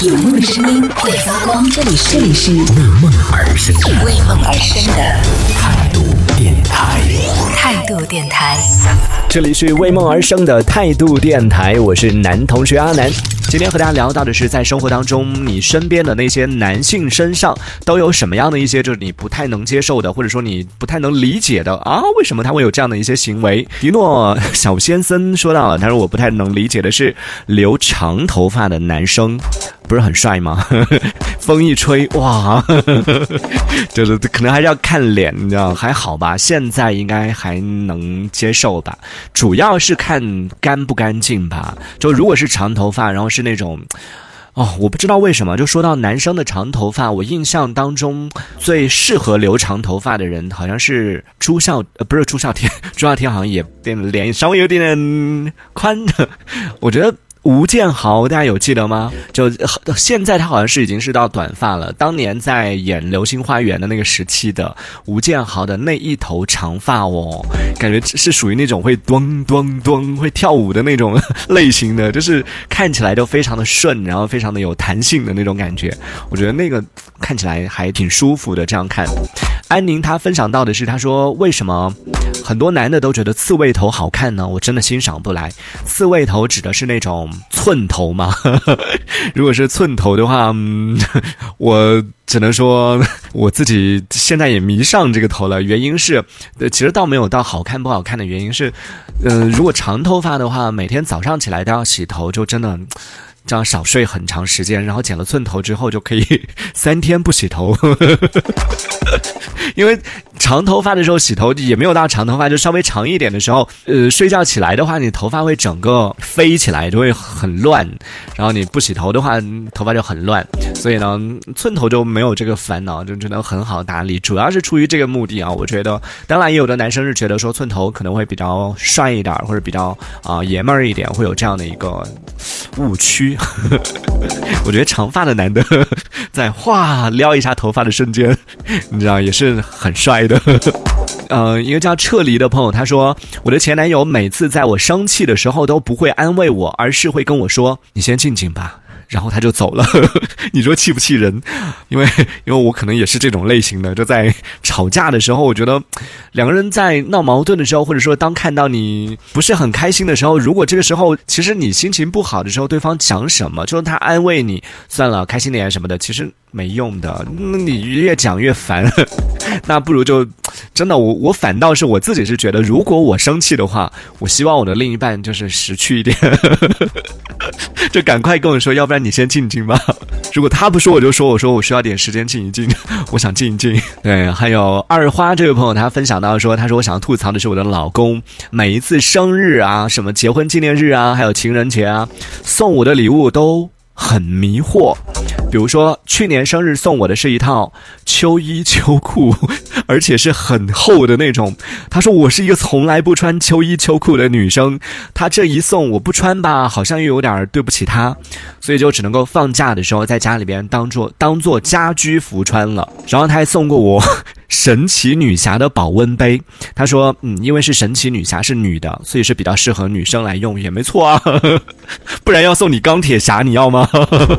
有梦的声音会发光，这里是这里是为梦而生的为梦而生的态度电台。态度电台。这里是为梦而生的态度电台，我是男同学阿南。今天和大家聊到的是，在生活当中，你身边的那些男性身上都有什么样的一些，就是你不太能接受的，或者说你不太能理解的啊？为什么他会有这样的一些行为？迪诺小先生说到了，他说我不太能理解的是留长头发的男生，不是很帅吗？风一吹，哇，就是可能还是要看脸，你知道？还好吧，现在应该还能接受吧。主要是看干不干净吧。就如果是长头发，然后是那种。哦，我不知道为什么，就说到男生的长头发，我印象当中最适合留长头发的人好像是朱孝，呃，不是朱孝天，朱孝天好像也变脸稍微有点点宽的，我觉得。吴建豪，大家有记得吗？就现在他好像是已经是到短发了。当年在演《流星花园》的那个时期的吴建豪的那一头长发哦，感觉是属于那种会咚咚咚会跳舞的那种 类型的，就是看起来都非常的顺，然后非常的有弹性的那种感觉。我觉得那个看起来还挺舒服的。这样看，安宁他分享到的是，他说为什么很多男的都觉得刺猬头好看呢？我真的欣赏不来。刺猬头指的是那种。寸头吗？如果是寸头的话，嗯，我只能说 我自己现在也迷上这个头了。原因是，其实倒没有到好看不好看的原因是，嗯，如果长头发的话，每天早上起来都要洗头，就真的这样少睡很长时间。然后剪了寸头之后，就可以 三天不洗头，因为。长头发的时候洗头也没有到长头发，就稍微长一点的时候，呃，睡觉起来的话，你头发会整个飞起来，就会很乱。然后你不洗头的话，头发就很乱。所以呢，寸头就没有这个烦恼，就真的很好打理。主要是出于这个目的啊，我觉得。当然，也有的男生是觉得说寸头可能会比较帅一点，或者比较啊爷们儿一点，会有这样的一个误区。我觉得长发的男的 在哗撩一下头发的瞬间，你知道也是很帅。的，呃，一个叫撤离的朋友，他说，我的前男友每次在我生气的时候都不会安慰我，而是会跟我说：“你先静静吧。”然后他就走了，你说气不气人？因为因为我可能也是这种类型的，就在吵架的时候，我觉得两个人在闹矛盾的时候，或者说当看到你不是很开心的时候，如果这个时候其实你心情不好的时候，对方讲什么，就是他安慰你，算了，开心点什么的，其实没用的。那你越讲越烦，那不如就真的我我反倒是我自己是觉得，如果我生气的话，我希望我的另一半就是识趣一点，就赶快跟我说，要不然。你先静静吧。如果他不说，我就说。我说我需要点时间静一静，我想静一静。对，还有二花这位朋友，他分享到说，他说我想要吐槽的是我的老公，每一次生日啊，什么结婚纪念日啊，还有情人节啊，送我的礼物都很迷惑。比如说去年生日送我的是一套秋衣秋裤，而且是很厚的那种。他说我是一个从来不穿秋衣秋裤的女生，他这一送我不穿吧，好像又有点对不起他，所以就只能够放假的时候在家里边当做当做家居服穿了。然后他还送过我。神奇女侠的保温杯，他说，嗯，因为是神奇女侠是女的，所以是比较适合女生来用，也没错啊。不然要送你钢铁侠，你要吗？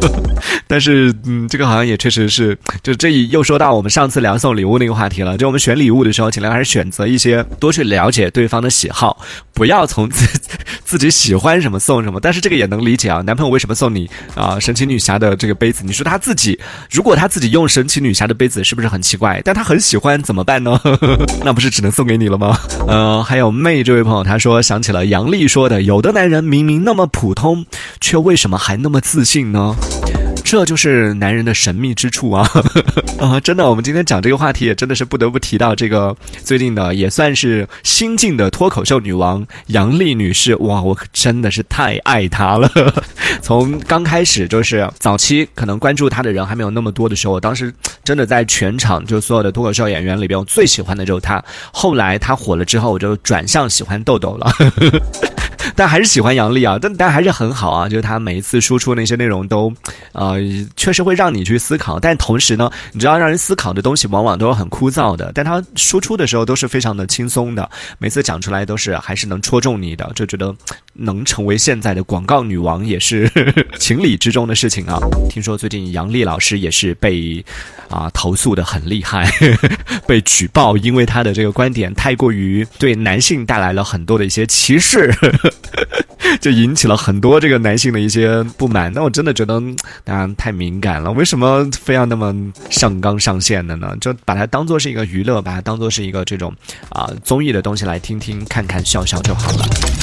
但是，嗯，这个好像也确实是，就这一又说到我们上次聊送礼物那个话题了。就我们选礼物的时候，尽量还是选择一些多去了解对方的喜好，不要从自自己喜欢什么送什么。但是这个也能理解啊，男朋友为什么送你啊神奇女侠的这个杯子？你说他自己如果他自己用神奇女侠的杯子，是不是很奇怪？但他很喜。欢怎么办呢？那不是只能送给你了吗？呃，还有妹这位朋友，他说想起了杨丽说的，有的男人明明那么普通，却为什么还那么自信呢？这就是男人的神秘之处啊！啊，真的，我们今天讲这个话题也真的是不得不提到这个最近的也算是新晋的脱口秀女王杨丽女士。哇，我可真的是太爱她了。从刚开始就是早期可能关注她的人还没有那么多的时候，我当时真的在全场就所有的脱口秀演员里边，我最喜欢的就是她。后来她火了之后，我就转向喜欢豆豆了。但还是喜欢杨笠啊，但但还是很好啊，就是他每一次输出那些内容都，呃，确实会让你去思考。但同时呢，你知道让人思考的东西往往都是很枯燥的，但他输出的时候都是非常的轻松的，每次讲出来都是还是能戳中你的，就觉得能成为现在的广告女王也是 情理之中的事情啊。听说最近杨丽老师也是被啊投诉的很厉害，被举报，因为她的这个观点太过于对男性带来了很多的一些歧视。就引起了很多这个男性的一些不满，那我真的觉得大家太敏感了，为什么非要那么上纲上线的呢？就把它当做是一个娱乐，把它当做是一个这种啊综艺的东西来听听、看看、笑笑就好了。